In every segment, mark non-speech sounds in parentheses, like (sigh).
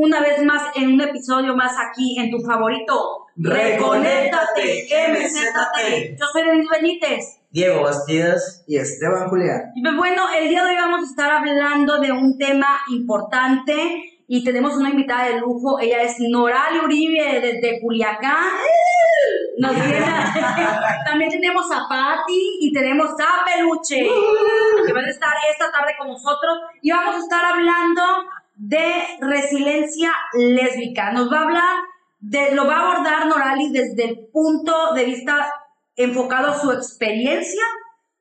una vez más en un episodio más aquí en tu favorito. Reconéctate, MZT. Yo soy Denise Benítez. Diego Bastidas. Y Esteban Julián. Y pues bueno, el día de hoy vamos a estar hablando de un tema importante y tenemos una invitada de lujo. Ella es Noral Uribe desde Culiacán. Nos viene- (laughs) También tenemos a Patti y tenemos a Peluche que van a estar esta tarde con nosotros y vamos a estar hablando de resiliencia lésbica. Nos va a hablar de, lo va a abordar Norali desde el punto de vista enfocado a su experiencia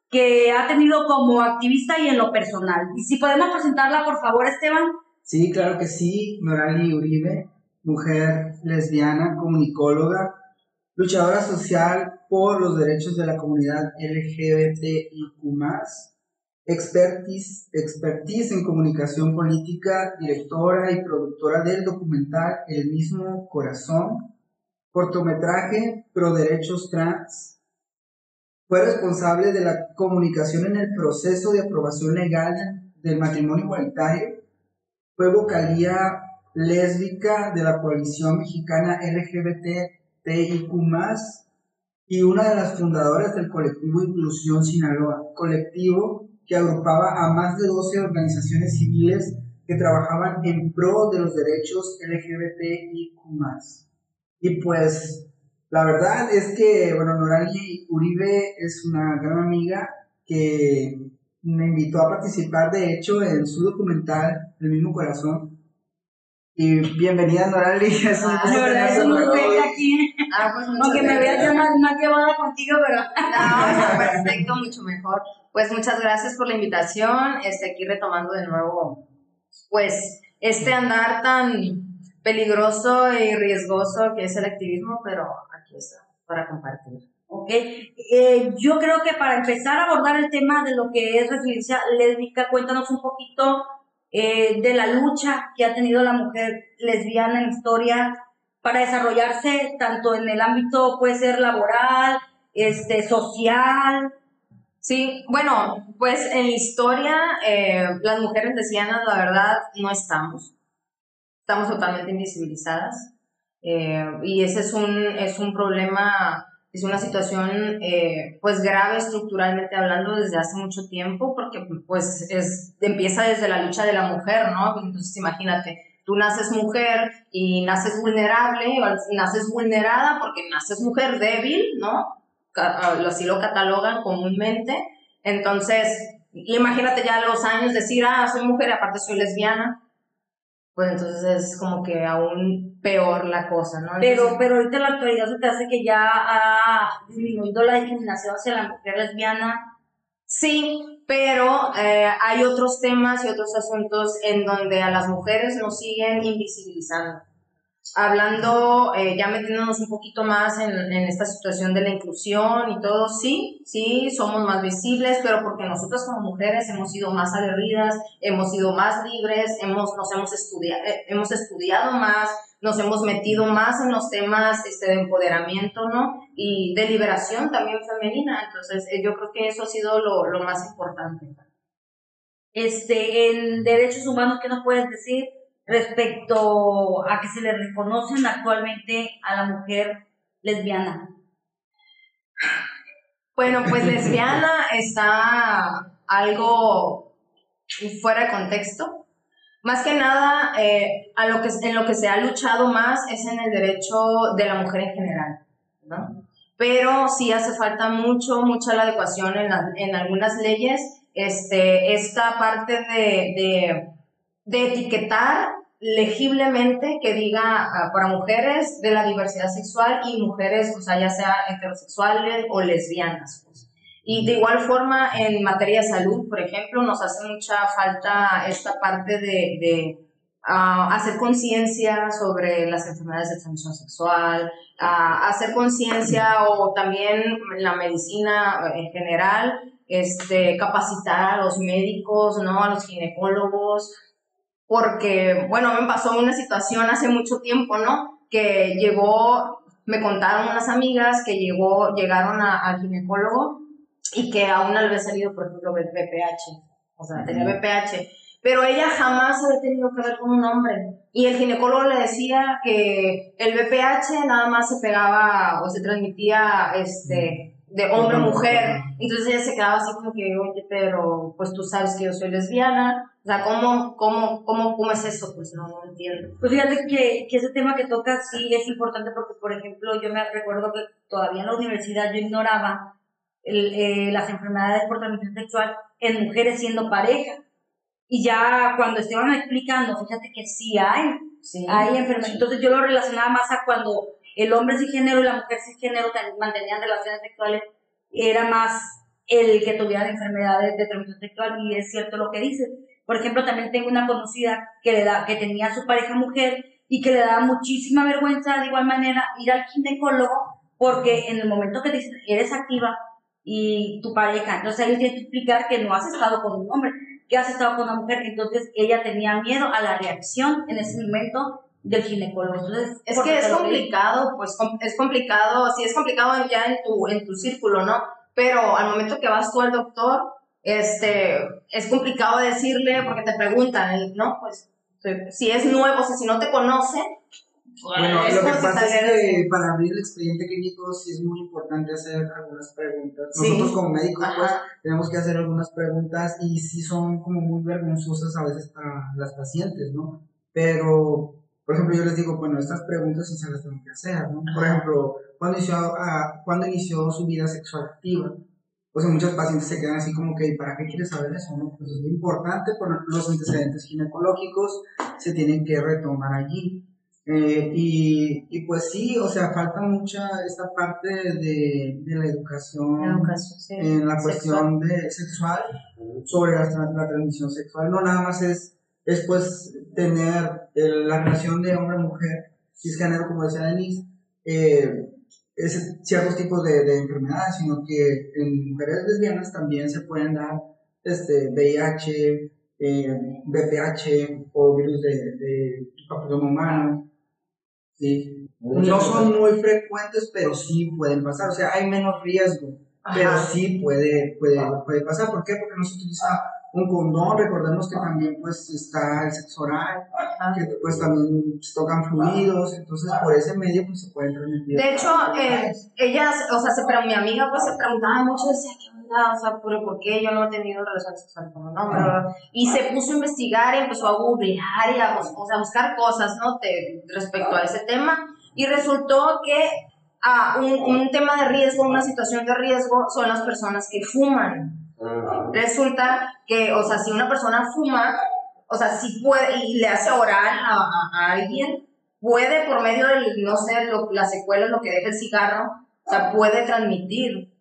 que ha tenido como activista y en lo personal. Y si podemos presentarla, por favor, Esteban. Sí, claro que sí. Norali Uribe, mujer lesbiana, comunicóloga, luchadora social por los derechos de la comunidad LGBTIQ+, expertise, expertise en comunicación política, directora y productora del documental El mismo corazón, cortometraje Pro Derechos Trans. Fue responsable de la comunicación en el proceso de aprobación legal del matrimonio igualitario. Fue vocalía lésbica de la coalición mexicana LGBTIQ+, y una de las fundadoras del colectivo Inclusión Sinaloa, colectivo que agrupaba a más de 12 organizaciones civiles que trabajaban en pro de los derechos LGBTIQ+. Y pues, la verdad es que, bueno, Norali Uribe es una gran amiga que me invitó a participar, de hecho, en su documental, El mismo corazón. Y bienvenida, Norali. (laughs) Es un Ah, gusto es un gusto aquí. Ah, pues Aunque me veas ya más, más llevada contigo, pero... (laughs) No, perfecto, mucho mejor. Pues muchas gracias por la invitación. Este, aquí retomando de nuevo, pues, este andar tan peligroso y riesgoso que es el activismo, pero aquí está, para compartir. Ok, eh, yo creo que para empezar a abordar el tema de lo que es resiliencia lésbica, cuéntanos un poquito eh, de la lucha que ha tenido la mujer lesbiana en historia para desarrollarse tanto en el ámbito, puede ser laboral, este, social. Sí, bueno, pues en la historia, eh, las mujeres lesbianas, la verdad, no estamos. Estamos totalmente invisibilizadas. Eh, y ese es un, es un problema, es una situación, eh, pues grave estructuralmente hablando desde hace mucho tiempo, porque pues es, empieza desde la lucha de la mujer, ¿no? Entonces imagínate, tú naces mujer y naces vulnerable, naces vulnerada porque naces mujer débil, ¿no? lo- así lo catalogan comúnmente. Entonces, imagínate ya los años decir, ah, soy mujer y aparte soy lesbiana. Pues entonces es como que aún peor la cosa, ¿no? Pero, Entonces, pero ahorita en la actualidad se te hace que ya ha disminuido la discriminación hacia la mujer lesbiana. sí, pero eh, hay otros temas y otros asuntos en donde a las mujeres nos siguen invisibilizando. Hablando, eh, ya metiéndonos un poquito más en, en esta situación de la inclusión y todo, sí, sí, somos más visibles, pero porque nosotras como mujeres hemos sido más aguerridas, hemos sido más libres, hemos, nos hemos, estudia eh, hemos estudiado más, nos hemos metido más en los temas este, de empoderamiento, ¿no? Y de liberación también femenina. Entonces, eh, yo creo que eso ha sido lo, lo más importante. Este, en derechos humanos, ¿qué nos puedes decir respecto a que se le reconocen actualmente a la mujer lesbiana? Bueno, pues lesbiana está algo fuera de contexto. Más que nada, eh, en lo que se ha luchado más es en el derecho de la mujer en general, ¿no? Pero sí hace falta mucho, mucha la adecuación en, algunas leyes, este, esta parte de, de etiquetar legiblemente que diga ah, para mujeres de la diversidad sexual y mujeres, o sea, ya sea heterosexuales o lesbianas. pues. Y de igual forma, en materia de salud, por ejemplo, nos hace mucha falta esta parte de, ah, hacer conciencia sobre las enfermedades de transmisión sexual, ah, hacer conciencia o también la medicina en general, este, capacitar a los médicos, ¿no? A los ginecólogos, porque, bueno, me pasó una situación hace mucho tiempo, ¿no? Que llegó, me contaron unas amigas que llegó, llegaron a- al ginecólogo y que a una le había salido, por ejemplo, el VPH, o sea, tenía VPH. pero ella jamás había tenido que ver con un hombre. Y el ginecólogo le decía que el BPH nada más se pegaba o se transmitía este, de hombre mujer. Entonces ella se quedaba así como que, oye, pero pues tú sabes que yo soy lesbiana. O sea, ¿cómo, cómo, cómo, cómo es eso? Pues no, no entiendo. Pues fíjate que, que ese tema que tocas sí es importante porque, por ejemplo, yo me recuerdo que todavía en la universidad yo ignoraba el, eh, las enfermedades por transmisión sexual en mujeres siendo pareja. Y ya cuando estaban explicando, fíjate que sí hay, Sí. hay enfermedades. Entonces yo lo relacionaba más a cuando el hombre cisgénero y la mujer cisgénero ten- mantenían relaciones sexuales, era más el que tuviera enfermedades de transmisión sexual y es cierto lo que dices. Por ejemplo, también tengo una conocida que, le da, que tenía a su pareja mujer y que le daba muchísima vergüenza de igual manera ir al ginecólogo porque en el momento que dicen eres activa y tu pareja, entonces ahí tienes que explicar que no has estado con un hombre, que has estado con una mujer, entonces ella tenía miedo a la reacción en ese momento del ginecólogo. Entonces, Es que es complicado, pues com- es complicado, sí es complicado ya en tu, en tu círculo, ¿no? Pero al momento que vas tú al doctor, este, es complicado decirle porque te preguntan, ¿no? Pues si es nuevo, o sea, si no te conoce, pues, Bueno, es lo que pasa es que para abrir el expediente clínico sí es muy importante hacer algunas preguntas. Sí. Nosotros como médicos pues Ajá. tenemos que hacer algunas preguntas y sí son como muy vergonzosas a veces para las pacientes, ¿no? Pero, por ejemplo, yo les digo, bueno, estas preguntas sí se las tengo que hacer, ¿no? Por ejemplo, ¿cuándo inició, ah, ¿cuándo inició su vida sexual activa? Pues muchos pacientes se quedan así como que, ¿y ¿para qué quieres saber eso? No? Pues es muy importante, por los antecedentes ginecológicos se tienen que retomar allí. Eh, y, y pues sí, o sea, falta mucha esta parte de, de la educación, Educación, sí. en la Sexual. cuestión de sexual sobre la, la transmisión sexual. No nada más es, es pues tener eh, la relación de hombre-mujer, cisgénero, como decía Denise, eh, es ciertos tipos de, de enfermedades, sino que en mujeres lesbianas también se pueden dar este, VIH, eh, BPH o virus de, de papiloma humano. ¿sí? No son muy frecuentes, pero sí pueden pasar. O sea, hay menos riesgo, pero Ajá. sí puede, puede, puede pasar. ¿Por qué? Porque no se utiliza un condón. Recordemos que también pues está el sexo oral, Ajá. que pues también tocan fluidos. Entonces, por ese medio pues se pueden transmitir. De hecho, eh, ellas, o sea, se, pre- mi amiga pues se preguntaba mucho, decía, ¿qué onda? O sea, ¿pero ¿por qué yo no he tenido relaciones sexuales con un hombre? Y se puso a investigar y empezó a googlear y a, o sea, a buscar cosas, ¿no? Te- respecto a ese tema. Y resultó que ah, un, un tema de riesgo, una situación de riesgo, son las personas que fuman. Resulta que, o sea, si una persona fuma, o sea, si puede, y le hace oral a, alguien, puede por medio del, no sé, lo, las secuelas, lo que deja el cigarro, o sea, puede transmitir.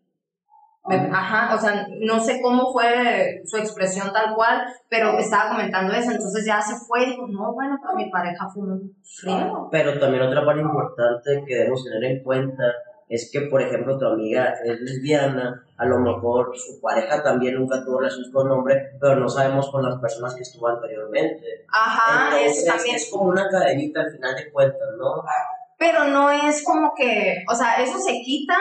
Ajá, o sea, no sé cómo fue su expresión tal cual, pero estaba comentando eso, entonces ya se fue y dijo, no, bueno, pues mi pareja frío. Pero también otra parte importante que debemos tener en cuenta es que, por ejemplo, tu amiga es lesbiana, a lo mejor su pareja también nunca tuvo relaciones con hombre, pero no sabemos con las personas que estuvo anteriormente. Ajá, Entonces, eso también. es como una cadenita al final de cuentas, ¿no? pero no es como que, o sea, eso se quita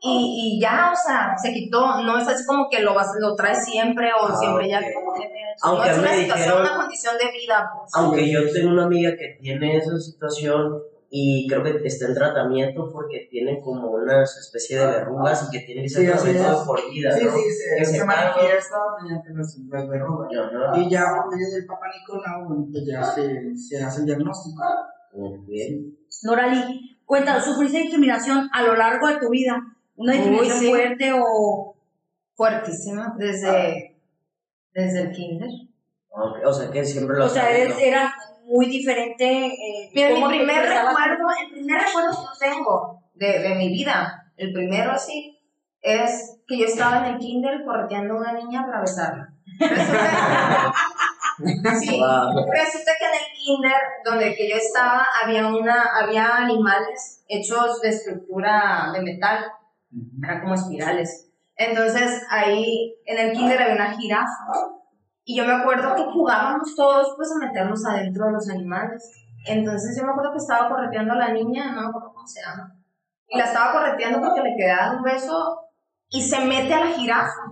y, y ya, o sea, se quitó, no es así como que lo vas, lo traes siempre o Ah, siempre ya como que Aunque no es una me situación, dijeron- una condición de vida, pues. Aunque yo tengo una amiga que tiene esa situación y creo que está en tratamiento porque tiene como una especie de verrugas y que tiene que ser Sí, tratamiento por vida, Sí, ¿no? sí, Que se, manifiesta mediante las, las verrugas. Ajá. Y ya por medio del Papa Nicolau, bueno, pues ya se, se hace el diagnóstico. Bien. Norali, cuenta, ¿sufriste discriminación a lo largo de tu vida? ¿Una discriminación sí. fuerte o...? Fuertísima, desde, desde el kinder. Ok, O sea que siempre lo O sea, eres- sabido. Muy diferente. Eh, Mira, mi ¿cómo te primer recuerdo, el primer recuerdo que yo tengo de, de mi vida, el primero así, es que yo estaba en el kinder correteando a una niña para besarla. Resulta, (laughs) sí, Wow. resulta que en el kinder donde que yo estaba había, una, había animales hechos de estructura de metal, eran como espirales. Entonces ahí en el kinder había una jirafa. Y yo me acuerdo que jugábamos todos pues a meternos adentro de los animales. Entonces yo me acuerdo que estaba correteando a la niña, no me acuerdo cómo se llama. Y la estaba correteando porque le quedaba un beso y se mete a la jirafa.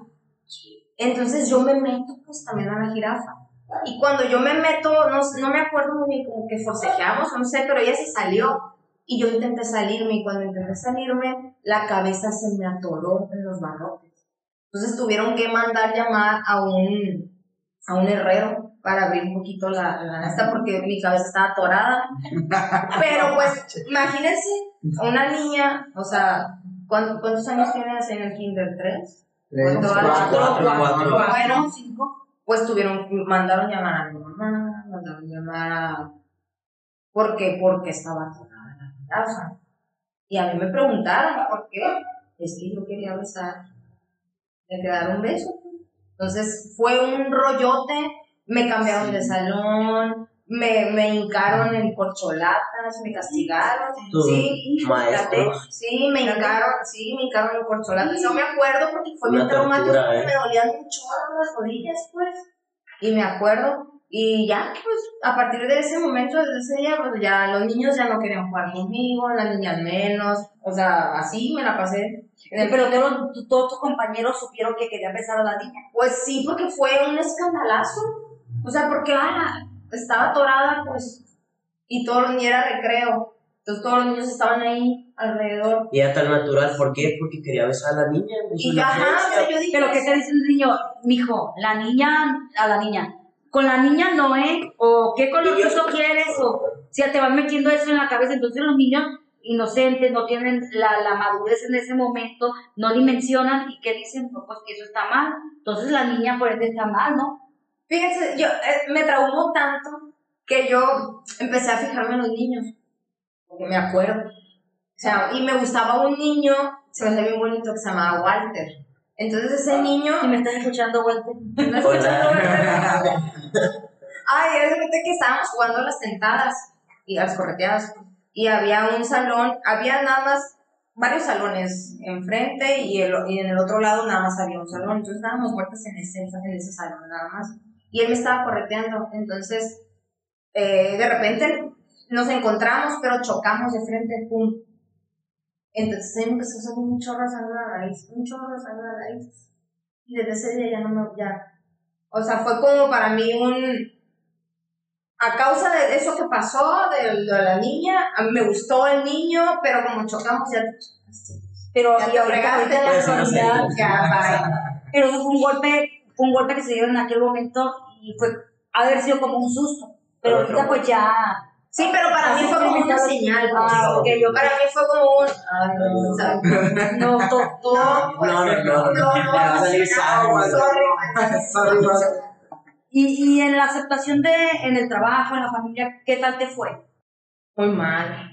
Entonces yo me meto pues también a la jirafa. Y cuando yo me meto, no, no me acuerdo bien, como que forcejeamos, no sé, pero ella se salió. Y yo intenté salirme, y cuando intenté salirme, la cabeza se me atoró en los barrotes. Entonces tuvieron que mandar llamar a un, a un herrero para abrir un poquito la, la esta porque mi cabeza estaba atorada. (laughs) Pero pues, imagínense, una niña, o sea, ¿cuántos, cuántos años tienes en el kinder? ¿Tres? Tres, Cuatro, cuatro, cuatro, cuatro. Bueno, cinco. pues tuvieron, mandaron llamar a mi mamá, mandaron llamar a... ¿Por qué? Porque estaba atorada la casa. Y a mí me preguntaron, ¿por qué? Es que yo quería besar, me quedaron un beso. Entonces fue un rollote, me cambiaron de salón, me, me hincaron en corcholatas, me castigaron. Sí, maestros. Sí, me hincaron, sí, me hincaron en corcholatas. No me acuerdo porque fue Una bien traumático, ¿eh? me dolían mucho las rodillas, pues. Y me acuerdo, y ya, pues, a partir de ese momento, desde ese día, pues ya los niños ya no querían jugar conmigo, las niñas menos, o sea, así me la pasé. En el- Pero todos, tu- todos tus compañeros supieron que querían besar a la niña. Pues sí, porque fue un escandalazo. O sea, porque ah, estaba atorada, pues, y todos los niños era recreo. Entonces todos los niños estaban ahí alrededor. Y era tan natural, ¿por qué? Porque quería besar a la niña. Y ajá, o sea, yo dije, Pero ¿qué te dice el niño? Mijo, la niña, a la niña. Con la niña no, ¿eh? O qué colorcito quieres, o si te van metiendo eso en la cabeza. Entonces los niños inocentes no tienen la, la madurez en ese momento, no dimensionan y ¿qué dicen? No, pues que eso está mal. Entonces la niña por ende está mal, ¿no? Fíjense, yo eh, me traumó tanto que yo empecé a fijarme en los niños, porque me acuerdo. O sea, y me gustaba un niño, se me hacía bien bonito, que se llamaba Walter. Entonces ese niño... Si me estás escuchando, Walter. ¿no escuchando, Hola. Walter? (laughs) Ay, es de que estábamos jugando a las tentadas y a las correteadas. Y había un salón, había nada más varios salones enfrente y, el- y en el otro lado nada más había un salón. Entonces dábamos vueltas en ese, en ese salón nada más. Y él me estaba correteando. Entonces, eh, de repente nos encontramos, pero chocamos de frente, pum. Entonces él empezó a salir un chorro de a la nariz, un chorro de a la nariz. Y desde ese día ya no me, ya, o sea, fue como para mí un... A causa de eso que pasó, de, de la niña, a mí me gustó el niño, pero como chocamos ya... Pero Ya y ahorita, ahorita la Pues, no actualidad, Ya, pero fue un golpe, fue un golpe que se dio en aquel momento y fue haber sido como un susto. Pero Pero ahorita pues ya. Sí, pero para mí fue como una señal. pues. Ah, ok, yo Para mí fue como un... Ay, no, ¿sabes? no, to- todo. No, no, no, no. No, Me va a salir sangre. sorry. Sorry, Walter. Y, y en la aceptación de, en el trabajo, en la familia, ¿qué tal te fue? (laughs) Muy mal.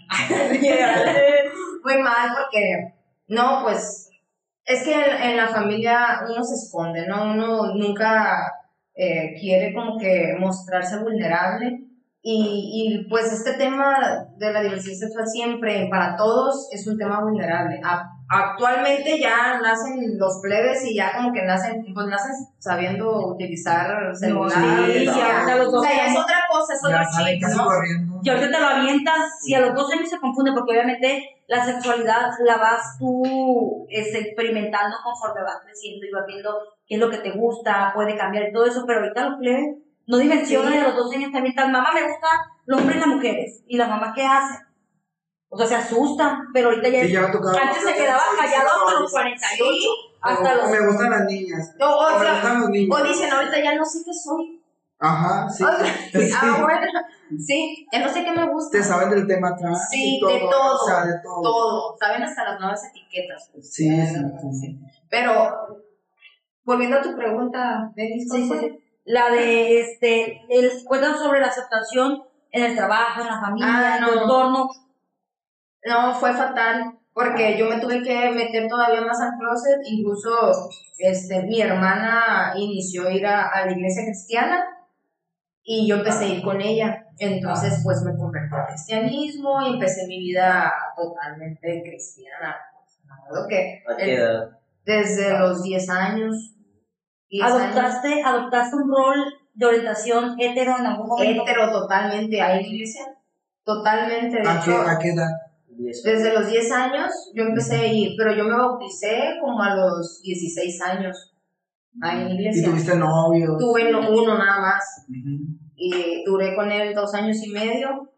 Muy mal porque, no, pues, es que en, en la familia uno se esconde, ¿no? Uno nunca eh, quiere como que mostrarse vulnerable. Y, y pues este tema de la diversidad sexual siempre, para todos, es un tema vulnerable. A- actualmente ya nacen los plebes y ya como que nacen, pues nacen sabiendo utilizar celular. sí, ya, los o dos sea, ya es otra cosa, es chip, casi ¿no? Y ahorita te lo avientas, y a los dos años se confunde, porque obviamente la sexualidad la vas tú este, experimentando conforme vas creciendo y vas viendo qué es lo que te gusta, puede cambiar y todo eso, pero ahorita los plebes no dimensionan Sí. y a los dos años también tal, mamá me gusta los hombres y las mujeres, y las mamás qué hacen, o sea, se asustan, pero ahorita ya, Sí, ya antes se quedaba callado hasta los 48, hasta O- los... me gustan las niñas. O, o O me sea, gustan los niños. o dicen ahorita ya no sé qué soy. Ajá, sí. (laughs) Sí. (laughs) ah, bueno, sí, ya no sé qué me gusta. Te saben del tema atrás. Sí, y todo, de todo, O sea, de todo. Todo, saben hasta las nuevas etiquetas. pues. Sí, sí, sí. Pero, volviendo a tu pregunta, Denis, ¿cuál Sí, sí, sí. La de, este, el, cuentan sobre la aceptación en el trabajo, en la familia, Ah, en tu no. entorno. No, fue fatal, porque yo me tuve que meter todavía más al closet, incluso este, mi hermana inició a ir a, a la iglesia cristiana y yo empecé a ir con ella. Entonces, pues me convertí al cristianismo y empecé mi vida totalmente cristiana. Me acuerdo que ¿A qué edad? desde los 10 años. 10 años. Adoptaste, adoptaste un rol de orientación hetero en algún momento. Hetero totalmente, a la iglesia. Totalmente. De ¿A qué, hecho, ¿A qué edad? Desde los 10 años yo empecé a ir, pero yo me bauticé como a los 16 años. ahí en la ¿Y iglesia. tuviste novio? Tuve no- uno nada más Ujú. y duré con él dos años y medio.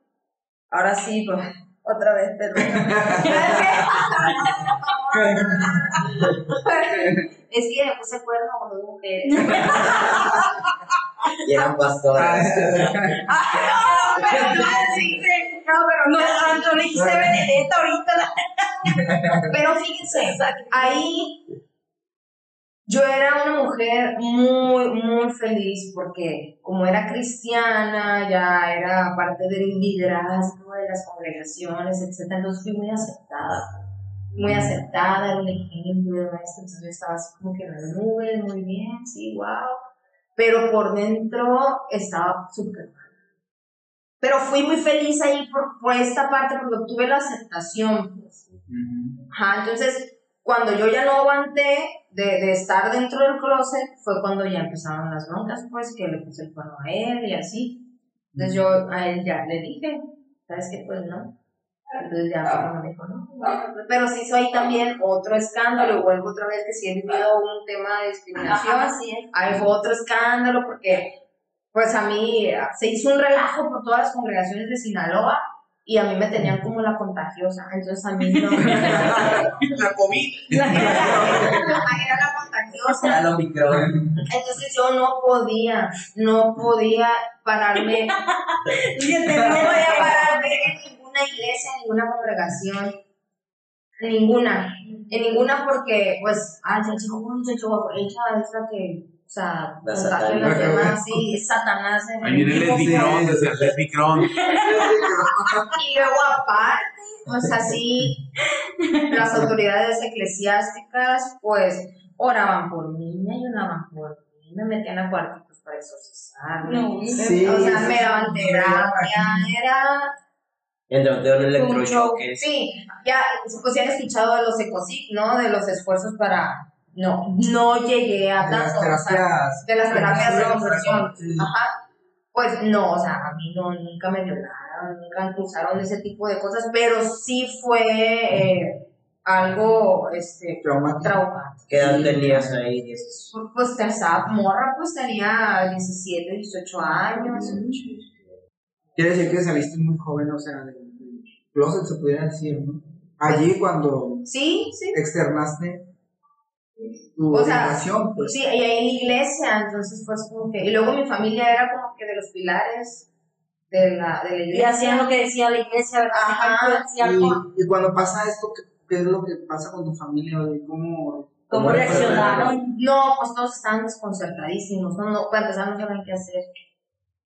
Ahora sí, pues, (laughs) otra vez, pero... (laughs) es que me puse cuerno con dos mujeres. Y eran pastores. (laughs) Ah, pero no, sí, no, pero No, Antonio, le dijiste Benedetta ahorita. (laughs) Pero fíjense, ahí yo era una mujer muy, muy feliz porque como era cristiana, ya era parte del liderazgo de las congregaciones, etc. Entonces fui muy aceptada, muy aceptada, era un ejemplo de maestro, entonces yo estaba así como que en la nube, muy bien, sí, wow. Pero por dentro estaba súper mal. Pero fui muy feliz ahí por, por esta parte porque obtuve la aceptación, pues. Ajá, entonces, cuando yo ya no aguanté de, de estar dentro del closet, fue cuando ya empezaron las broncas, pues, que le puse el cuerno a él y así. Entonces yo a él ya le dije, ¿sabes qué? Pues no. Entonces ya cuando me dijo, no. Pero sí hizo ahí también otro escándalo, vuelvo otra vez que sí he vivido un tema de discriminación. Así es. Ahí fue otro escándalo porque, pues a mí eh, se hizo un relajo por todas las congregaciones de Sinaloa y a mí me tenían como la contagiosa. Entonces a mí no. (laughs) La COVID. (laughs) era la contagiosa. Entonces yo no podía, no podía pararme, (laughs) Fíjate, no podía pararme en ninguna iglesia, en ninguna congregación. En ninguna. En ninguna porque, pues, ay, ya chico, ya chico, ella es la que, o sea, La contagia a los demás, sí, es Satanás. en Ahí viene el Sí. Lesbicron, decía el Lesbicron. (laughs) Y luego aparte, pues así, las autoridades eclesiásticas, pues, oraban por mí, me ayudaban por mí, me metían a cuartitos para exorcizarme. No, Sí, o sea, sí, me sí, daban sí, terapia, era... Sí, ya, pues ya han escuchado de los ecosic, ¿no? De los esfuerzos para... No, no llegué a De las tanto, o sea, terapias. de las terapias de conversión. Ajá. Pues no, o sea, a mí no, nunca me violaron, nunca impulsaron ese tipo de cosas, pero sí fue eh, algo este, Traumático. traumante. ¿Qué edad tenías ahí? Pues estaba morra, pues tenía 17, 18 años. Quiere decir que saliste muy joven, o sea, del closet se pudiera decir, ¿no? Allí cuando Sí, sí. externaste tu O sea, pues. Sí, y ahí en la iglesia, entonces fue así como que. Y luego mi familia era como que de los pilares de la, de la Y iglesia. hacían lo que decía la iglesia, ¿verdad? Ajá, Y, y cuando pasa esto, ¿qué, qué es lo que pasa con tu familia? ¿Y ¿Cómo, ¿Cómo reaccionaron? No, pues todos estaban desconcertadísimos, no, no, para empezar no sabían qué hacer.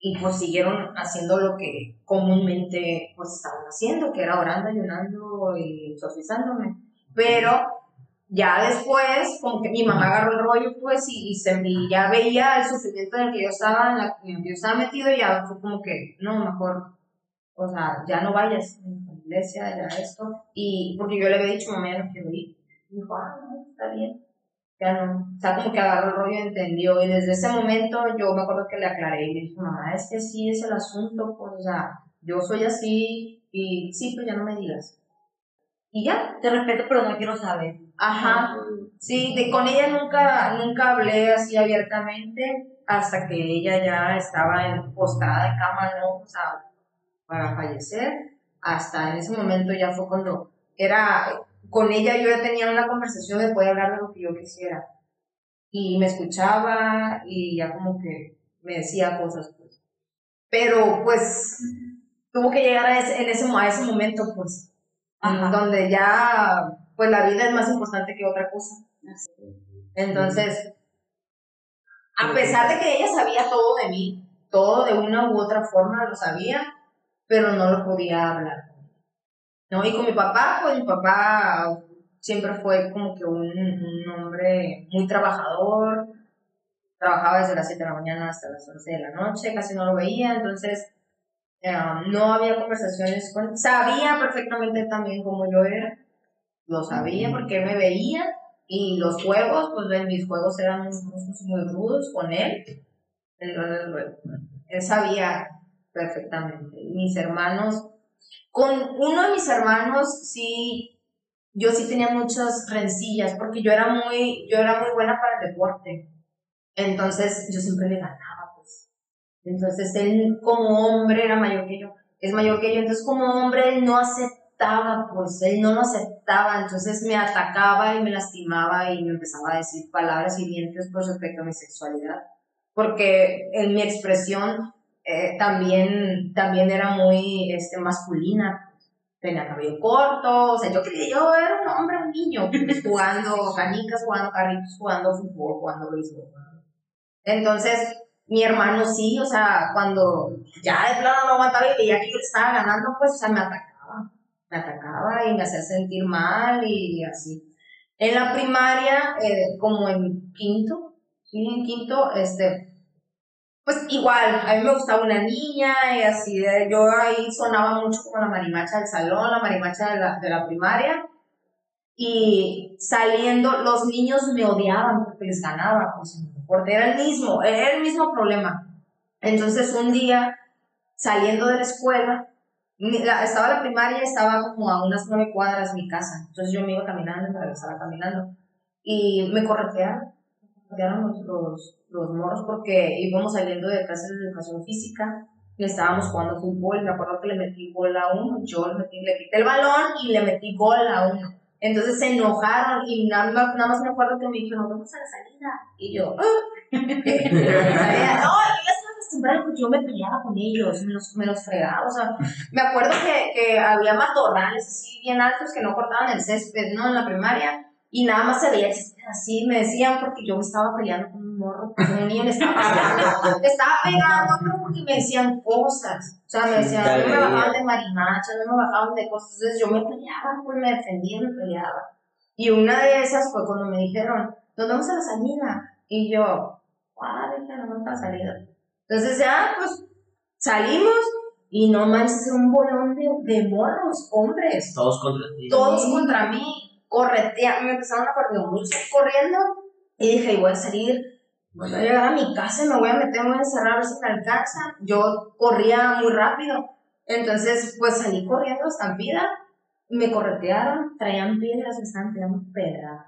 Y pues siguieron haciendo lo que comúnmente pues estaban haciendo, que era orando, ayunando y exorcizándome. Pero ya después, como que mi mamá agarró el rollo, pues, y, y se, y ya veía el sufrimiento en el que yo estaba, en, la, en el que yo estaba metido, y ya fue como que, no, mejor, o sea, ya no vayas a la iglesia, ya esto. Y porque yo le había dicho, mamá, ya no quiero ir. Y dijo, ah, no, está bien ya no, o sea, como que agarró el rollo y entendió, y desde ese momento yo me acuerdo que le aclaré y le dije, mamá, es que sí es el asunto, pues, o sea, yo soy así, y sí, pues ya no me digas. Y ya, Te respeto, pero no quiero saber. Ajá, sí, de, con ella nunca, nunca hablé así abiertamente, hasta que ella ya estaba en, postrada en cama, ¿no? O sea, para fallecer, hasta en ese momento ya fue cuando era con ella yo ya tenía una conversación de poder hablar de lo que yo quisiera. Y me escuchaba y ya como que me decía cosas, pues. Pero pues tuvo que llegar a ese, en ese, a ese momento, pues, Ajá. donde ya, pues la vida es más importante que otra cosa. Entonces, a pesar de que ella sabía todo de mí, todo de una u otra forma lo sabía, pero no lo podía hablar. ¿no? Y con mi papá, pues mi papá siempre fue como que un, un hombre muy trabajador, trabajaba desde las 7 de la mañana hasta las 11 de la noche, casi no lo veía, entonces eh, no había conversaciones con Sabía perfectamente también cómo yo era, lo sabía porque él me veía y los juegos, pues mis juegos eran unos muy rudos con él, entonces bueno, él sabía perfectamente. Mis hermanos con uno de mis hermanos sí, yo sí tenía muchas rencillas porque yo era muy, yo era muy buena para el deporte. Entonces yo siempre le ganaba, pues. Entonces él como hombre era mayor que yo, es mayor que yo, entonces como hombre él no aceptaba, pues él no lo aceptaba, entonces me atacaba y me lastimaba y me empezaba a decir palabras hirientes pues respecto a mi sexualidad, porque en mi expresión eh, también, también era muy este, masculina, tenía cabello corto, o sea, yo quería, yo era un hombre, un niño, pues, jugando (laughs) canicas, jugando carritos, jugando fútbol, jugando béisbol. Entonces, mi hermano sí, o sea, cuando ya de plano no aguantaba y veía que yo estaba ganando, pues, o sea, me atacaba, me atacaba y me hacía sentir mal y así. En la primaria, eh, como en quinto, sí, en quinto, este, pues igual, a mí me gustaba una niña y así, de, yo ahí sonaba mucho como la marimacha del salón, la marimacha de la, de la primaria. Y saliendo, los niños me odiaban porque les ganaba, pues, porque era el mismo, era el mismo problema. Entonces un día, saliendo de la escuela, la- estaba la primaria, estaba como a unas nueve cuadras mi casa. Entonces yo me iba caminando, me regresaba caminando. Y me corretearon, me corretearon los, los, los morros porque íbamos saliendo de clases de educación física y estábamos jugando fútbol. Me acuerdo que le metí gol a uno, yo le, metí, le quité el balón y le metí gol a uno. Entonces se enojaron y nada, nada más me acuerdo que me dijeron, vamos a la salida. Y yo, (laughs) "Ah". (laughs) no, porque yo me peleaba con ellos, me los, me los fregaba. O sea, me acuerdo que, que había matorrales así bien altos que no cortaban el césped, ¿no? En la primaria. Y nada más se veía así, me decían porque yo me estaba peleando con un morro, con un niño le estaba pegando, le estaba pegando, pero porque me decían cosas. O sea, me decían, no me bajaban de marimacha, no me bajaban de cosas. Entonces yo me peleaba, pues me defendía, me peleaba. Y una de esas fue cuando me dijeron, nos vamos a la salida. Y yo, ah, dije, nos vamos a la salida. Entonces ya, pues, salimos y no manches, un bolón de, de morros, hombres, Todos contra ti. todos contra mí, corretea, me empezaron a correr mucho corriendo y dije, voy a salir, voy a llegar a mi casa me voy a meter, me voy a encerrar a ver si me alcanza. Yo corría muy rápido, entonces pues salí corriendo estampida, me corretearon, traían piedras, me estaban tirando pedradas.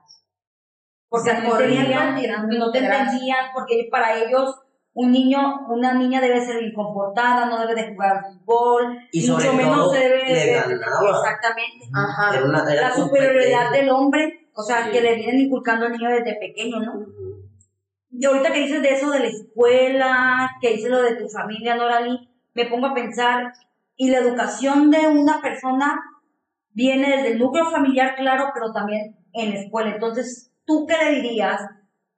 Porque entendían, tirando no te entendían, porque para ellos un niño, una niña debe ser bien comportada, no debe de jugar fútbol, Y sobre mucho menos todo, se debe le de- ganaba. exactamente. Ajá. Era una, era La superioridad competencia. del hombre, o sea, Sí. que le vienen inculcando al niño desde pequeño, ¿no? Y ahorita que dices de eso de la escuela, que dices lo de tu familia, Norali, me pongo a pensar, y la educación de una persona viene desde el núcleo familiar, claro, pero también en la escuela. Entonces, ¿tú qué le dirías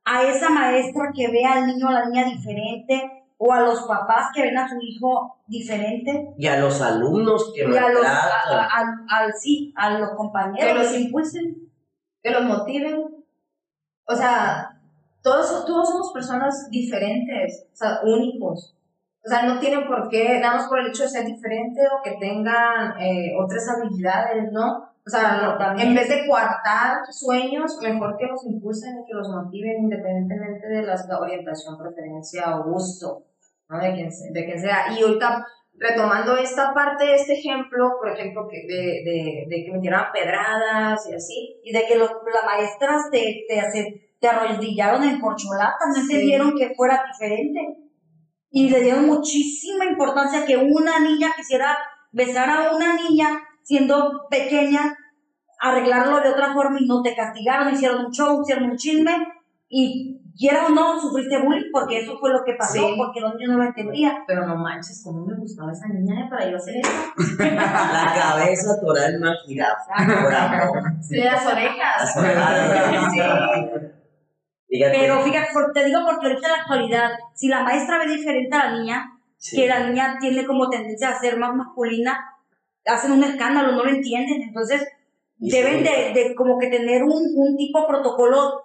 a esa maestra que ve al niño o a la niña diferente, o a los papás que ven a su hijo diferente, Y a los alumnos que y a los, a- al- sí, a los compañeros? Que los impulsen, que los motiven. O sea, todos, todos somos personas diferentes, o sea, únicos. O sea, no tienen por qué, nada más por el hecho de ser diferente o que tengan eh, otras habilidades, ¿no? O sea, también- en vez de coartar sueños, mejor que los impulsen y que los motiven independientemente de la orientación, preferencia o gusto, ¿no? De quien, de quien sea. Y ahorita, retomando esta parte, este ejemplo, por ejemplo, que de, de, de que me tiraban pedradas y así, y de que los, las maestras te, te, hace- te arrodillaron en corcholatas, no Sí. entendieron que fuera diferente. Y le dieron muchísima importancia que una niña quisiera besar a una niña siendo pequeña, arreglarlo de otra forma y no te castigaron, hicieron un show, hicieron un chisme y quiera o no, sufriste bullying porque eso fue lo que pasó, Sí. porque los niños no lo entendían. pero no manches, cómo me gustaba esa niña para yo hacer eso. (laughs) La cabeza toral una jirafa. De las orejas. Las orejas. Sí. Fíjate. Pero fíjate, te digo porque ahorita en la actualidad, si la maestra ve diferente a la niña, Sí. que la niña tiene como tendencia a ser más masculina, hacen un escándalo, no lo entienden. Entonces, deben sí. de, de como que tener un, un tipo de protocolo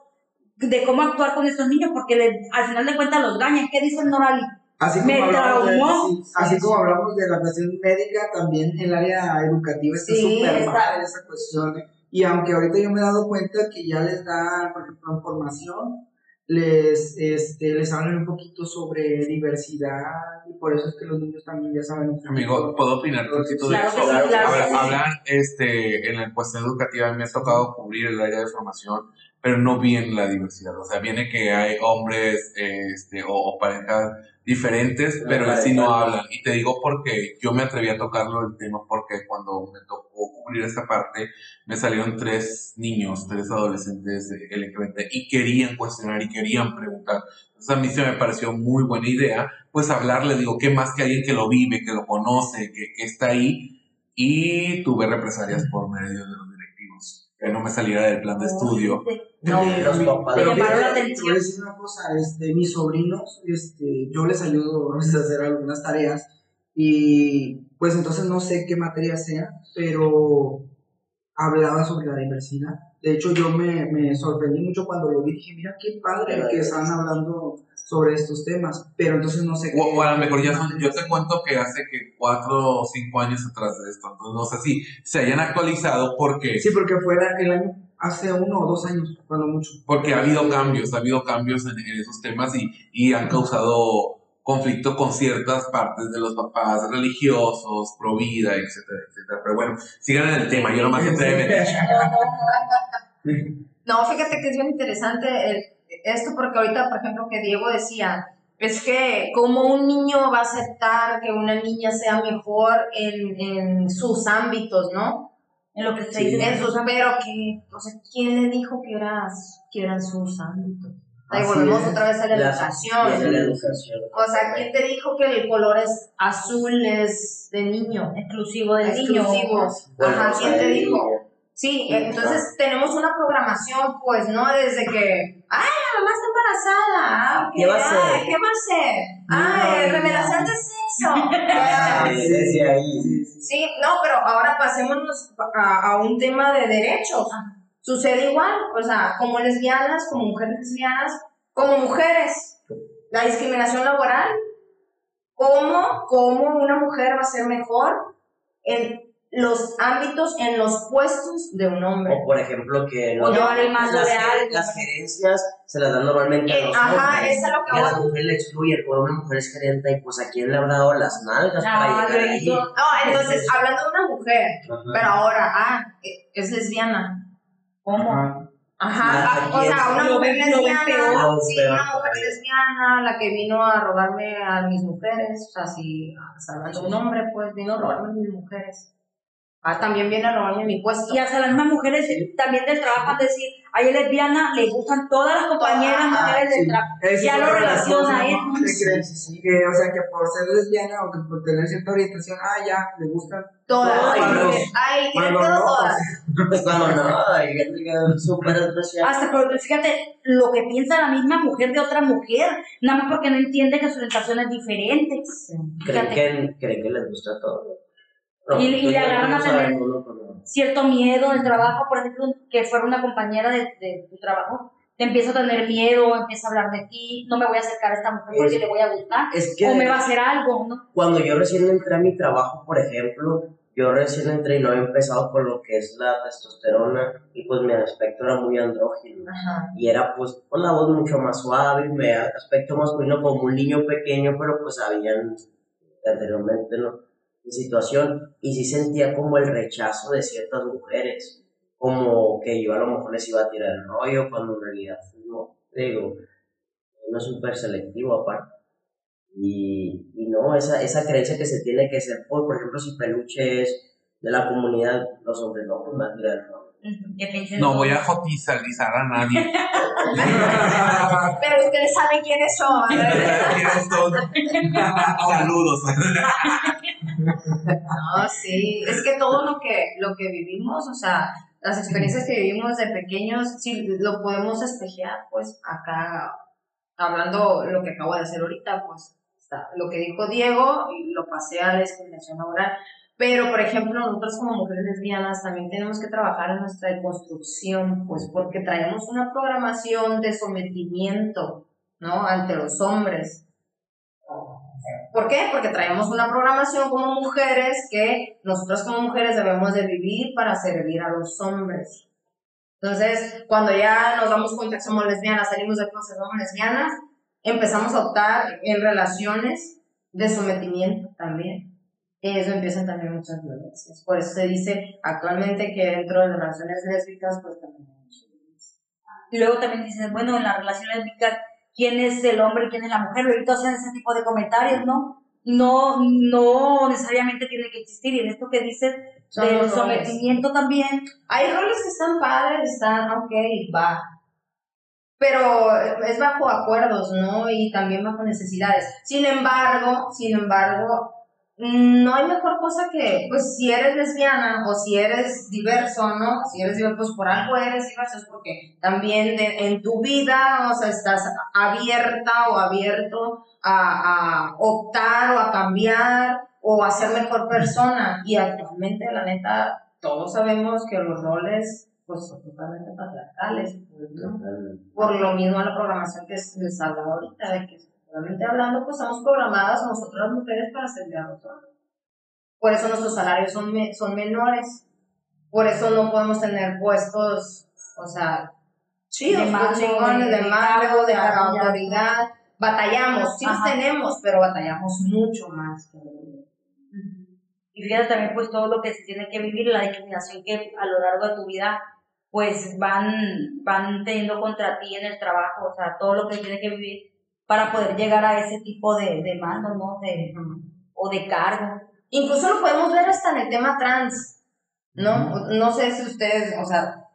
de cómo actuar con estos niños, porque le- al final de cuentas los dañan. ¿Qué dice el Norali? Así Me como, hablamos de, traumó. sí, así como hablamos de la cuestión médica, también el área educativa está Sí, súper está- mal esa cuestión. Y aunque ahorita yo me he dado cuenta que ya les da, por ejemplo, en formación, les, este, les hablan un poquito sobre diversidad y por eso es que los niños también ya saben. Amigo. ¿puedo opinar un poquito de Claro eso? que sí, Claro, claro A ver, que sí. hablan este, en la cuestión educativa, me ha tocado cubrir el área de formación pero no viene la diversidad. O sea, viene que hay hombres este, o, o parejas diferentes, pero en sí no hablan. Y te digo porque yo me atreví a tocarlo el tema porque cuando me tocó cubrir esta parte, me salieron tres niños, tres adolescentes LGBT y querían cuestionar y querían preguntar. Entonces a mí se me pareció muy buena idea, pues hablarle, digo, ¿qué más que alguien que lo vive, que lo conoce, que, que está ahí? Y tuve represalias por medio de los que no me saliera del plan de estudio. No, de los papás. Te Pero atención. te voy a decir una cosa, este, mis sobrinos, este, yo les ayudo (laughs) a hacer algunas tareas y pues entonces no sé qué materia sea, pero hablaba sobre la diversidad. De hecho, yo me, me sorprendí mucho cuando lo vi, dije, mira qué padre que están hablando sobre estos temas, pero entonces no sé O, qué. o a lo mejor ya son, yo te cuento que hace que cuatro o cinco años atrás de esto, entonces no sé si se hayan actualizado porque, Sí, porque fue el año, hace uno o dos años, cuando mucho. porque ha habido cambios, ha habido cambios en, en esos temas y, y han causado conflicto con ciertas partes de los papás religiosos, pro vida, etcétera, etcétera. Pero bueno, sigan en el tema, yo nomás entré de metiche. No, fíjate que es bien interesante el- esto porque ahorita, por ejemplo, que Diego decía, es que como un niño va a aceptar que una niña sea mejor en, en sus ámbitos, ¿no? En lo que se Sí. dice. En sus, pero que, o sea, ¿quién le dijo que, eras, que eran sus ámbitos? Ahí volvemos es. otra vez a la La- educación. la educación. O sea, ¿quién te dijo que el color es azul es de niño? Exclusivo del niño. Exclusivo. Bueno, Ajá, o sea, ¿quién te dijo? Sí, entonces tenemos una programación, pues, ¿no? Desde que, ¡ay, la mamá está embarazada! Ah, ok, ¿Qué va a ay, hacer? ¿Qué va a hacer? ¡Ay, Ay, revelación no. de sexo! Ah, desde ahí. Sí, no, pero ahora pasémonos a, a un tema de derechos. Sucede igual, o sea, como lesbianas, como mujeres lesbianas, como mujeres. La discriminación laboral. ¿Cómo, cómo una mujer va a ser mejor en los ámbitos, en los puestos de un hombre? O por ejemplo que O llevar el mando las, de algo. las gerencias se las dan normalmente a Eh, los ajá, hombres. eso es lo que a la mujer le excluyen, pues una mujer es gerente y pues a quién le habrá dado las nalgas Ah, para llegar ahí. No, entonces, hablando de una mujer, Ajá. pero ahora, ah, eh, es lesbiana. ¿Cómo? Ajá. Ajá, Ah, o sea, una mujer lesbiana, peor. sí, Peor una mujer lesbiana, la que vino a robarme a mis mujeres, o sea, hablando de un hombre, pues vino a robarme a mis mujeres. Ah, también viene a robarme mi puesto. Y hasta las mismas mujeres también del trabajo de decir, a ella es lesbiana, le gustan todas las compañeras Ah, mujeres del sí. trabajo. Eso Ya lo relaciona cosas, ahí. ¿no? ¿Qué crees? Que, o sea, que por ser lesbiana o que por tener cierta orientación, ah, ya, le gustan. Todas. Ay, Ay. Ay, Cuando todas, no, todas. Pues cuando no, que es súper especial. Hasta pero fíjate lo que piensa la misma mujer de otra mujer, nada más porque no entiende que su orientación es diferente. ¿Creen que, creen que les gusta todo? No, Y- y pues le no agarran uno. cierto miedo en el trabajo, por ejemplo, que fuera una compañera de, de tu trabajo, te empieza a tener miedo, empieza a hablar de ti, no me voy a acercar a esta mujer porque Es- le voy a gustar, Es que o me va a hacer algo, ¿no? cuando yo recién entré a mi trabajo, por ejemplo, yo recién entré y no había empezado con lo que es la testosterona y pues mi aspecto era muy andrógino. Ajá. Y era pues con la voz mucho más suave, mi aspecto masculino como un niño pequeño, pero pues habían anteriormente ¿no? Situación y sí sentía como el rechazo de ciertas mujeres, como que yo a lo mejor les iba a tirar el rollo cuando en realidad pues, no, digo, uno es súper selectivo aparte. Y, y no, esa, esa creencia que se tiene que ser, por, por ejemplo, si peluche es de la comunidad, los hombres no, pues a tirar el rollo. Que No voy a jotizalizar a nadie. (laughs) Pero ustedes saben quiénes son. (laughs) ¿Quiénes son? (laughs) Saludos. No, sí, es que todo lo que, lo que vivimos, o sea, las experiencias que vivimos de pequeños, sí, lo podemos espejear, pues, acá, hablando lo que acabo de hacer ahorita, pues, está lo que dijo Diego, y lo pasé a la discriminación laboral, pero, por ejemplo, nosotros como mujeres lesbianas también tenemos que trabajar en nuestra construcción, pues, porque traemos una programación de sometimiento, ¿no?, ante los hombres, ¿Por qué? Porque traemos una programación como mujeres que nosotras como mujeres debemos de vivir para servir a los hombres. Entonces, cuando ya nos damos cuenta que somos lesbianas, salimos del closet, somos lesbianas, empezamos a optar en relaciones de sometimiento también. Eso empiezan también muchas violencias. Por eso se dice actualmente que dentro de las relaciones lésbicas, pues también hay mucha violencia. y luego también dicen, bueno, en la relación lésbica, ¿quién es el hombre y quién es la mujer? Luego hacen ese tipo de comentarios, ¿no? No, no necesariamente tiene que existir, y en esto que dices del los roles. sometimiento también, Hay roles que están padres, están, ok, va. Pero es bajo acuerdos, ¿no? Y también bajo necesidades. Sin embargo, sin embargo, no hay mejor cosa que, pues, si eres lesbiana o si eres diverso, ¿no? Si eres diverso, pues por algo eres diverso, es porque también de- en tu vida, o sea, estás abierta o abierto a, a optar o a cambiar o a ser mejor persona. Y actualmente, la neta, todos sabemos que los roles pues son totalmente patriarcales. Por lo mismo a la programación que es- les hablaba ahorita, de que hablando, pues estamos programadas nosotras las mujeres para los hombres. Por eso nuestros salarios son, me- son menores. Por eso no podemos tener puestos, o sea, chidos, De mando, chingones, de- de de de de autoridad. Batallamos, sí los Ajá. tenemos, pero batallamos mucho más que y fíjate también pues todo lo que se tiene que vivir, la discriminación que a lo largo de tu vida pues van, van teniendo contra ti en el trabajo, o sea, todo lo que tiene que vivir para poder llegar a ese tipo de, de mando, ¿no? De, o de cargo. Incluso lo podemos ver hasta en el tema trans, ¿no? No sé si ustedes, o sea,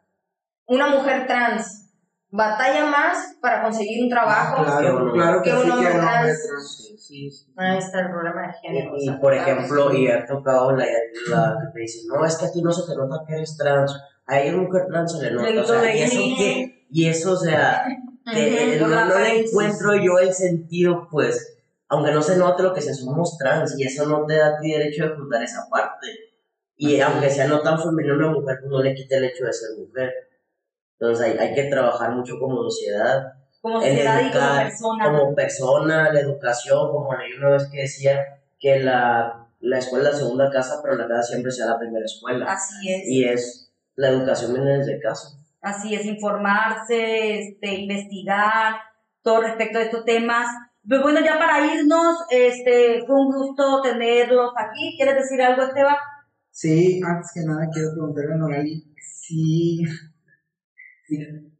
una mujer trans batalla más para conseguir un trabajo. Claro, claro que que sí un que hombre trans. trans. Sí, sí, sí. Ahí está el problema de género. Y, sea, por claro ejemplo, sí. y ha tocado la, la que te dicen, no, es que a ti no se te nota que eres trans, a ella mujer trans se le nota, o sea, y eso que, y eso, o sea, (laughs) que, no, no le encuentro yo el sentido, pues, aunque no se note lo que sea, somos trans, y eso no te da a ti derecho de juzgar esa parte, y aunque sea no tan femenino una mujer, pues no le quita el hecho de ser mujer, entonces hay, hay que trabajar mucho como sociedad, Como sociedad y como educar persona. como persona, la educación, como leí una vez que decía que la, la escuela es la segunda casa, pero la casa siempre sea la primera escuela. Así es. Y es, la educación viene desde casa. Así es, informarse, este, investigar, todo respecto de estos temas. Pues bueno, ya para irnos, este, fue un gusto tenerlos aquí. ¿Quieres decir algo, Esteban? Sí, antes que nada quiero preguntarle a Norali si,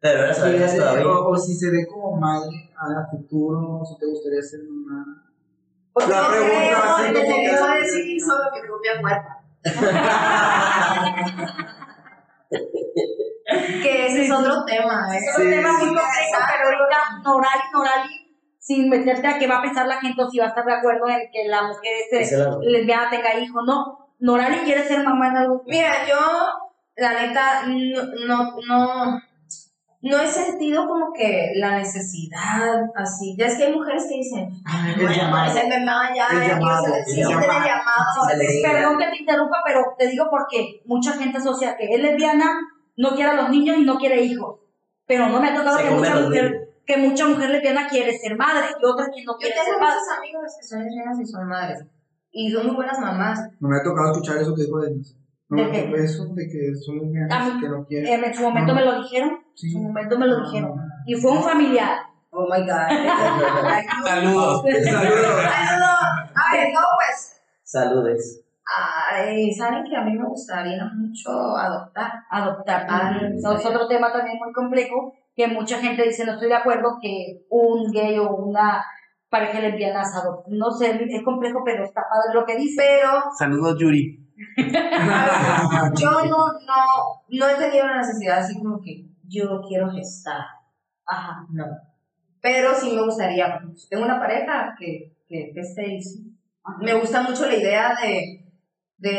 todavía. o, o si se ve como madre a futuro, o si te gustaría ser. Porque La no pregunta creo, así me como tengo que- que decidir sobre mi propia cuerpo. (laughs) es otro tema, ¿eh? Es Sí, tema muy sí. complejo, pero ahorita Norali, Norali, sin meterte a qué va a pensar la gente o si va a estar de acuerdo en que la mujer este, es lesbiana tenga hijos, no. Norali quiere ser mamá en algún Mira, yo, la neta, no, no, no, no he sentido como que la necesidad así. Ya es que hay mujeres que dicen, ay, llamado. parecerme mamá ya, El llamado, el llamado. Perdón que te interrumpa, pero te digo porque mucha gente asocia que es lesbiana, no quiere a los niños y no quiere hijos. Pero no me ha tocado Se que mucha, mujer, niños. que mucha mujer lesbiana quiere ser madre y otra que no Yo quiere tengo ser madre. muchos amigos que son lesbianas y son madres. Y son muy buenas mamás. No me ha tocado escuchar eso que dijo Denise. No ¿De qué? eso de que son lesbianas que no quieren. En su momento No. me lo dijeron, Sí. en su momento me lo No. dijeron. Y fue un familiar. Oh my God. (laughs) (laughs) Saludos. Saludos. A ver, no, pues. Saludes. Ay, saben que a mí me gustaría mucho adoptar. adoptar. Ah, No, es otro tema también muy complejo que mucha gente dice no estoy de acuerdo que un gay o una pareja lesbiana se adopte. No sé, es complejo, pero está padre lo que dice. Pero (laughs) Saludos, Yuri. yo no, no, no he tenido la necesidad así como que yo quiero gestar. Ajá, no. Pero sí me gustaría, pues, tengo una pareja que, que, que esté. Me gusta mucho la idea de, de,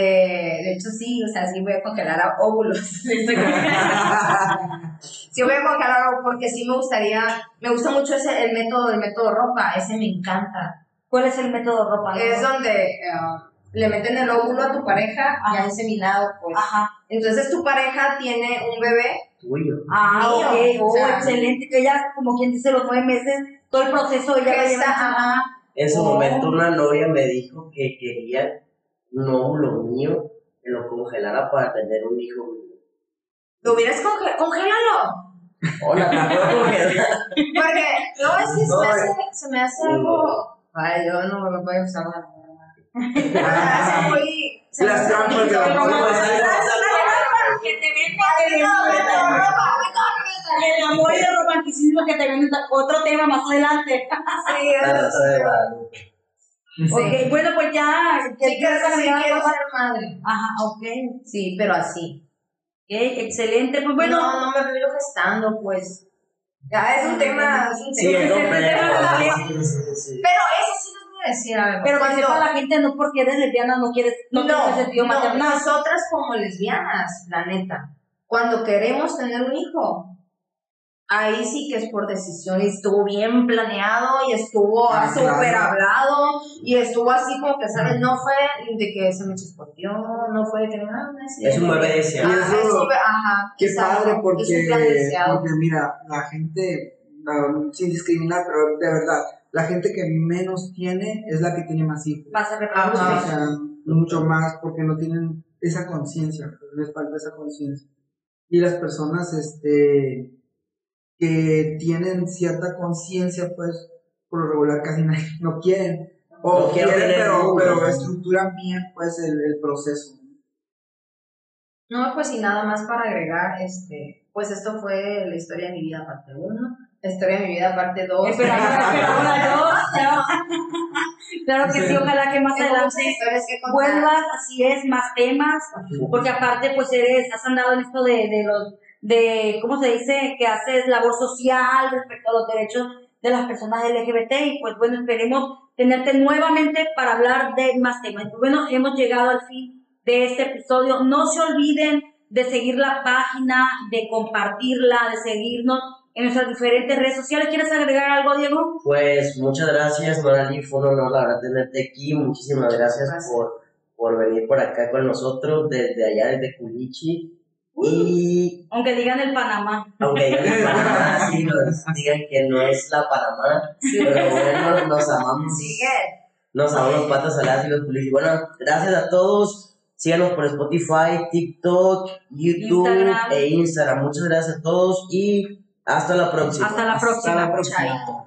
de hecho sí, o sea, sí voy a congelar a óvulos. (laughs) sí voy a congelar óvulos porque sí me gustaría, me gusta mucho ese, el método, el método ropa, ese me encanta. ¿Cuál es el método ropa? Es donde eh, le meten el óvulo a tu pareja ya Ajá. inseminado, pues. Ajá. Entonces tu pareja tiene un bebé. Tuyo. Ah, Mío, ok. Oh, o sea, excelente. Que ella, como quien dice, los nueve meses, todo el proceso ella Que lo lleva está- en su- ajá. En su Oh. momento una novia me dijo que quería no lo mío, lo congelara para tener un hijo mío. ¿Lo hubieras congelado? ¡Congélalo! Hola, Porque no, es que no, se, me eh, hace, se me hace algo. Ay, yo no lo voy a usar la verdad. (laughs) (laughs) muy. Las trampas de la que te venden el amor y el romanticismo que te venden otro tema más adelante. (laughs) sí, sí. Guadalupe. Ok, bueno, pues ya. ¿qué Sí, quieres quiero, sí ser madre. Ajá, ok. Sí, pero así. Ok, excelente. Pues bueno, no, no me veo gestando, pues. Ya es un tema, es un Sí, tema. es Pero- complejo. Sí, sí, sí. Pero eso sí les voy a decir algo. pero que sepa la gente, no porque eres lesbiana, no quieres, no, no, tienes sentido no, maternal. nosotras como lesbianas, la neta, cuando queremos tener un hijo, ahí sí que es por decisión y estuvo bien planeado y estuvo Ah, súper claro. hablado y estuvo así como que, ¿sabes? No fue de que se me chispoteó, no fue de que no, no Es un bebé deseado. Ajá, es ajá, Qué exacto, padre es porque, porque mira, la gente, no, sin discriminar, pero de verdad, la gente que menos tiene es la que tiene más hijos. Vas a O sea, mucho más porque no tienen esa conciencia, les falta esa conciencia. Y las personas este, que tienen cierta conciencia, pues por lo regular casi nadie, (laughs) no quieren. O No quieren quieren, pero, pero estructuran bien pues el, el proceso. No, pues y nada más para agregar, este, pues esto fue la historia de mi vida parte 1, la historia de mi vida parte 2. Espera. (laughs) Claro que sí, ojalá que más adelante que vuelvas, así es, más temas, porque aparte pues eres, has andado en esto de, de los, de, ¿cómo se dice? Que haces labor social respecto a los derechos de las personas LGBT y pues bueno, esperemos tenerte nuevamente para hablar de más temas. Pues bueno, hemos llegado al fin de este episodio. No se olviden de seguir la página, de compartirla, de seguirnos en nuestras diferentes redes sociales. ¿Quieres agregar algo, Diego? Pues muchas gracias, Norali. Fue un honor, la verdad, tenerte aquí. Muchísimas gracias, Gracias. Por, por venir por acá con nosotros desde allá, desde Culichi. Y Aunque digan el Panamá. aunque digan que Panamá, (laughs) sí, nos digan que no es la Panamá, pero bueno, nos amamos. Sigue. Nos amamos patas saladas y los Culichi. Bueno, gracias a todos. Síganos por Spotify, TikTok, YouTube Instagram. e Instagram. Muchas gracias a todos y hasta la próxima. Hasta la próxima. Hasta la próxima.